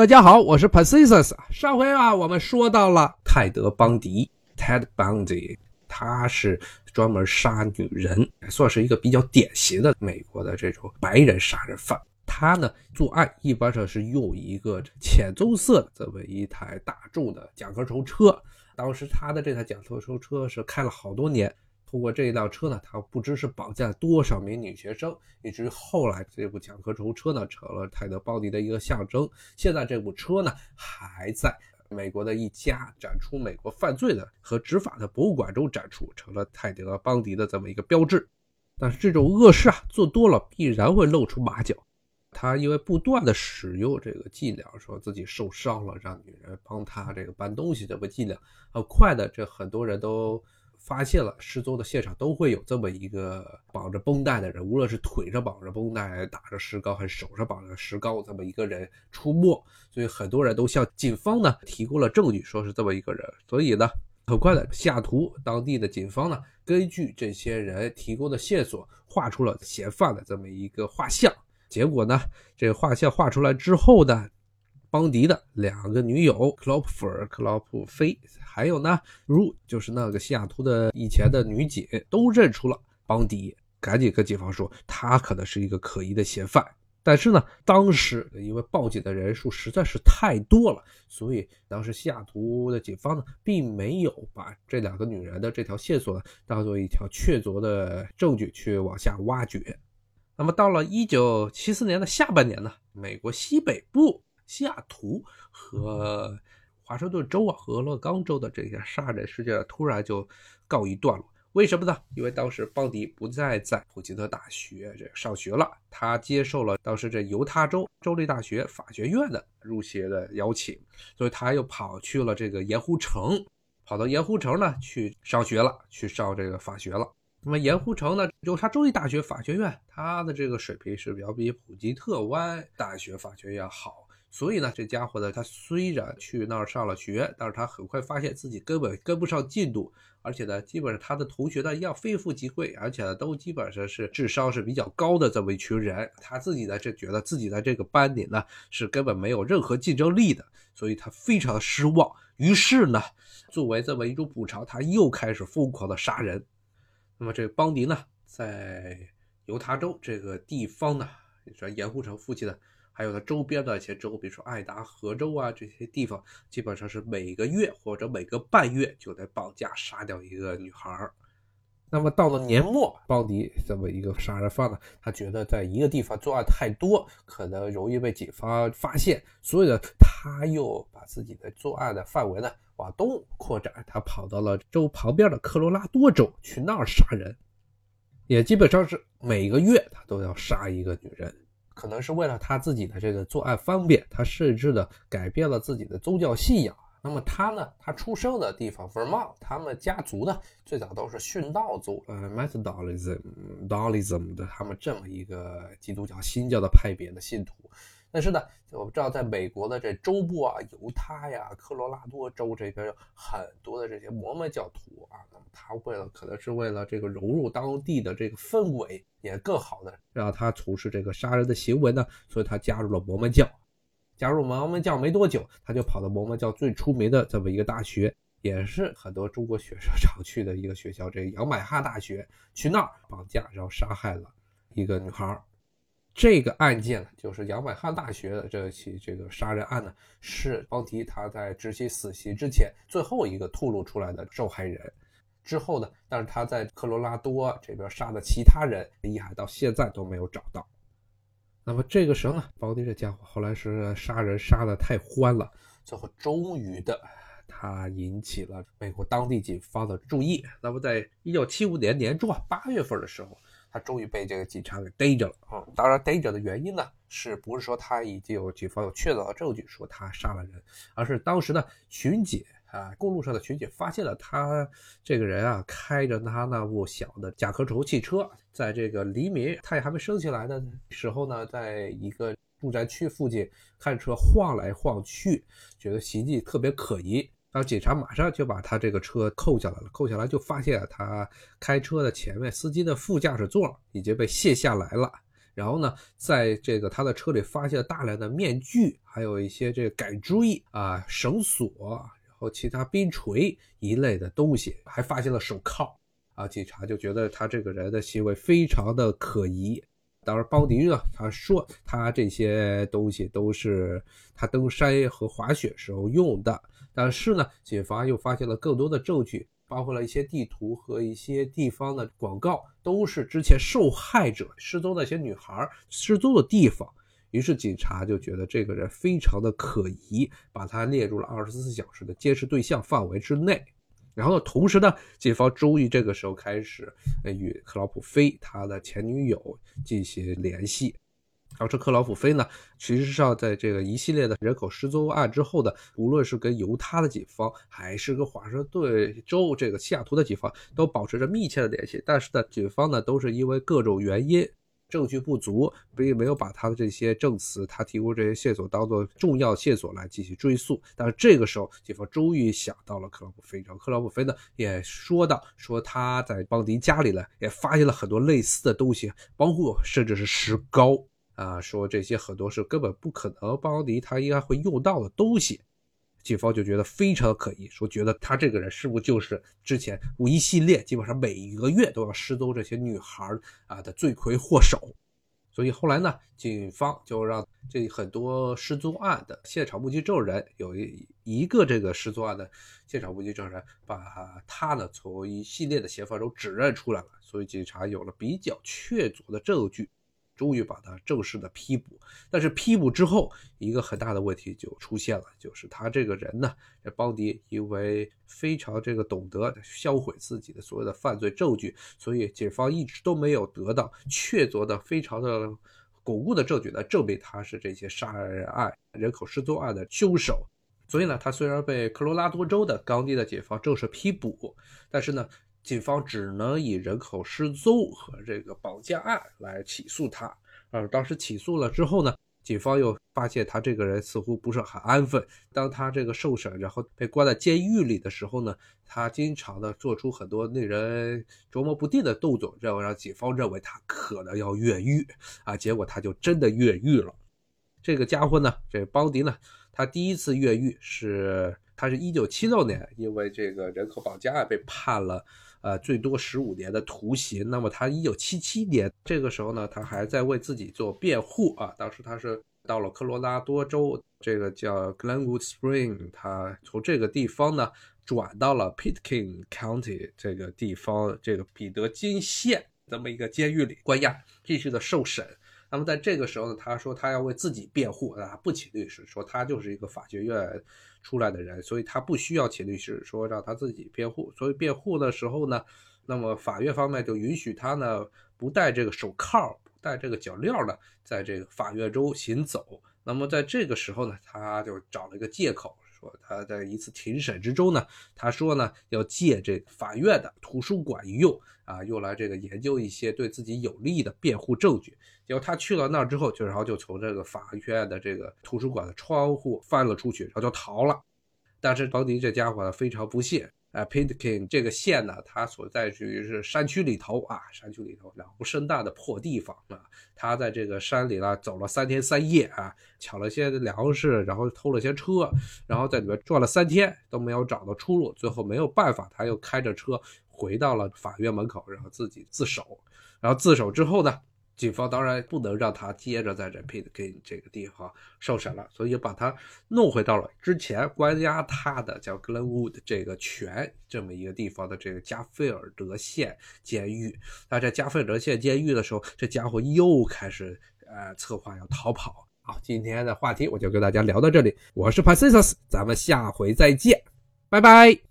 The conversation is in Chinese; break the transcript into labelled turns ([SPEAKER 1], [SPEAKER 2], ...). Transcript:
[SPEAKER 1] 大家好，我是 Pacisus。上回啊，我们说到了泰德·邦迪 （Ted Bundy），他是专门杀女人，算是一个比较典型的美国的这种白人杀人犯。他呢，作案一般上是用一个浅棕色的这么一台大众的甲壳虫车。当时他的这台甲壳虫车是开了好多年。通过这一辆车呢，他不知是绑架了多少名女学生，以至于后来这部甲壳虫车呢成了泰德·邦迪的一个象征。现在这部车呢还在美国的一家展出美国犯罪的和执法的博物馆中展出，成了泰德·邦迪的这么一个标志。但是这种恶事啊做多了，必然会露出马脚。他因为不断的使用这个伎俩，说自己受伤了，让女人帮他这个搬东西，这个伎俩，很快的，这很多人都。发现了失踪的现场都会有这么一个绑着绷带的人，无论是腿上绑着绷带、打着石膏，还是手上绑着石膏，这么一个人出没，所以很多人都向警方呢提供了证据，说是这么一个人。所以呢，很快的，西雅图当地的警方呢，根据这些人提供的线索，画出了嫌犯的这么一个画像。结果呢，这个画像画出来之后呢。邦迪的两个女友克劳普尔、克劳普菲，还有呢，如就是那个西雅图的以前的女警，都认出了邦迪，赶紧跟警方说他可能是一个可疑的嫌犯。但是呢，当时因为报警的人数实在是太多了，所以当时西雅图的警方呢，并没有把这两个女人的这条线索呢当做一条确凿的证据去往下挖掘。那么到了一九七四年的下半年呢，美国西北部。西雅图和华盛顿州啊，和俄勒冈州的这些杀人事件突然就告一段落。为什么呢？因为当时邦迪不再在普吉特大学这上学了，他接受了当时这犹他州州立大学法学院的入学的邀请，所以他又跑去了这个盐湖城，跑到盐湖城呢去上学了，去上这个法学了。那么盐湖城呢，犹他州立大学法学院，它的这个水平是要比普吉特湾大学法学院好。所以呢，这家伙呢，他虽然去那儿上了学，但是他很快发现自己根本跟不上进度，而且呢，基本上他的同学呢要非富即贵，而且呢，都基本上是智商是比较高的这么一群人，他自己呢就觉得自己在这个班里呢是根本没有任何竞争力的，所以他非常的失望。于是呢，作为这么一种补偿，他又开始疯狂的杀人。那么这个邦迪呢，在犹他州这个地方呢，也是盐湖城附近的。还有它周边的一些州，比如说爱达荷州啊这些地方，基本上是每个月或者每个半月就得绑架杀掉一个女孩儿。那么到了年末，邦迪这么一个杀人犯呢，他觉得在一个地方作案太多，可能容易被警方发现，所以呢，他又把自己的作案的范围呢往东扩展，他跑到了州旁边的科罗拉多州去那儿杀人，也基本上是每个月他都要杀一个女人。可能是为了他自己的这个作案方便，他甚至的改变了自己的宗教信仰。那么他呢？他出生的地方 Vermont，他们家族呢最早都是殉道族，呃，Methodolism，Dolism 的他们这么一个基督教新教的派别的信徒。但是呢，我们知道，在美国的这州部啊，犹他呀、科罗拉多州这边有很多的这些摩门教徒啊。那么他为了，可能是为了这个融入当地的这个氛围，也更好的让他从事这个杀人的行为呢，所以他加入了摩门教。加入摩门教没多久，他就跑到摩门教最出名的这么一个大学，也是很多中国学生 常去的一个学校，这个杨百哈大学，去那儿绑架，然后杀害了一个女孩。这个案件呢，就是杨百翰大学的这起这个杀人案呢，是邦迪他在执行死刑之前最后一个吐露出来的受害人。之后呢，但是他在科罗拉多这边杀的其他人，遗骸到现在都没有找到。那么这个时候呢，邦迪这家伙后来是杀人杀的太欢了，最后终于的他引起了美国当地警方的注意。那么在一九七五年年中啊八月份的时候。他终于被这个警察给逮着了啊！当然，逮着的原因呢，是不是说他已经有警方有确凿的证据说他杀了人，而是当时呢，巡警啊，公路上的巡警发现了他这个人啊，开着他那部小的甲壳虫汽车，在这个黎明太阳还没升起来的时候呢，在一个住宅区附近看车晃来晃去，觉得行迹特别可疑。然后警察马上就把他这个车扣下来了，扣下来就发现他开车的前面司机的副驾驶座已经被卸下来了，然后呢，在这个他的车里发现了大量的面具，还有一些这个改锥啊、绳索，然后其他冰锤一类的东西，还发现了手铐啊。警察就觉得他这个人的行为非常的可疑。当然，邦迪呢，他说他这些东西都是他登山和滑雪时候用的。但是呢，警方又发现了更多的证据，包括了一些地图和一些地方的广告，都是之前受害者失踪那些女孩失踪的地方。于是警察就觉得这个人非常的可疑，把他列入了二十四小时的监视对象范围之内。然后同时呢，警方终于这个时候开始与克劳普菲他的前女友进行联系。然后这克劳普菲呢，其实上在这个一系列的人口失踪案之后的，无论是跟犹他的警方，还是跟华盛顿州这个西雅图的警方，都保持着密切的联系。但是呢，警方呢都是因为各种原因。证据不足，并没有把他的这些证词，他提供这些线索当做重要线索来进行追溯。但是这个时候，警方终于想到了克劳普菲。然后克劳普菲呢也说到，说他在邦迪家里呢也发现了很多类似的东西，包括甚至是石膏啊，说这些很多是根本不可能邦迪他应该会用到的东西。警方就觉得非常可疑，说觉得他这个人是不是就是之前一系列基本上每一个月都要失踪这些女孩啊的罪魁祸首。所以后来呢，警方就让这很多失踪案的现场目击证人有一一个这个失踪案的现场目击证人，把他呢从一系列的嫌犯中指认出来了。所以警察有了比较确凿的证据。终于把他正式的批捕，但是批捕之后，一个很大的问题就出现了，就是他这个人呢，这邦迪因为非常这个懂得销毁自己的所有的犯罪证据，所以警方一直都没有得到确凿的、非常的巩固的证据来证明他是这些杀人案、人口失踪案的凶手。所以呢，他虽然被科罗拉多州的当地的警方正式批捕，但是呢。警方只能以人口失踪和这个绑架案来起诉他。而当时起诉了之后呢，警方又发现他这个人似乎不是很安分。当他这个受审，然后被关在监狱里的时候呢，他经常的做出很多令人琢磨不定的动作，这让警方认为他可能要越狱啊。结果他就真的越狱了。这个家伙呢，这邦迪呢，他第一次越狱是他是一九七六年，因为这个人口绑架案被判了。呃，最多十五年的徒刑。那么他一九七七年这个时候呢，他还在为自己做辩护啊。当时他是到了科罗拉多州，这个叫 Glenwood Spring，他从这个地方呢转到了 Pitkin County 这个地方，这个彼得金县这么一个监狱里关押，继续的受审。那么在这个时候呢，他说他要为自己辩护啊，不请律师，说他就是一个法学院出来的人，所以他不需要请律师，说让他自己辩护。所以辩护的时候呢，那么法院方面就允许他呢不戴这个手铐，不戴这个脚镣呢，在这个法院中行走。那么在这个时候呢，他就找了一个借口。说他在一次庭审之中呢，他说呢要借这法院的图书馆一用啊，用来这个研究一些对自己有利的辩护证据。结果他去了那儿之后，就然后就从这个法院的这个图书馆的窗户翻了出去，然后就逃了。但是邦迪这家伙呢非常不屑幸。啊 p i n t k i n 这个县呢，它所在于是山区里头啊，山区里头两不生大的破地方啊。他在这个山里呢走了三天三夜啊，抢了些粮食，然后偷了些车，然后在里面转了三天都没有找到出路，最后没有办法，他又开着车回到了法院门口，然后自己自首。然后自首之后呢？警方当然不能让他接着在 Pitkin 这个地方受审了，所以把他弄回到了之前关押他的叫 Glenwood 这个泉这么一个地方的这个加菲尔德县监狱。那在加菲尔德县监狱的时候，这家伙又开始呃策划要逃跑。好，今天的话题我就跟大家聊到这里，我是 Pacius，咱们下回再见，拜拜。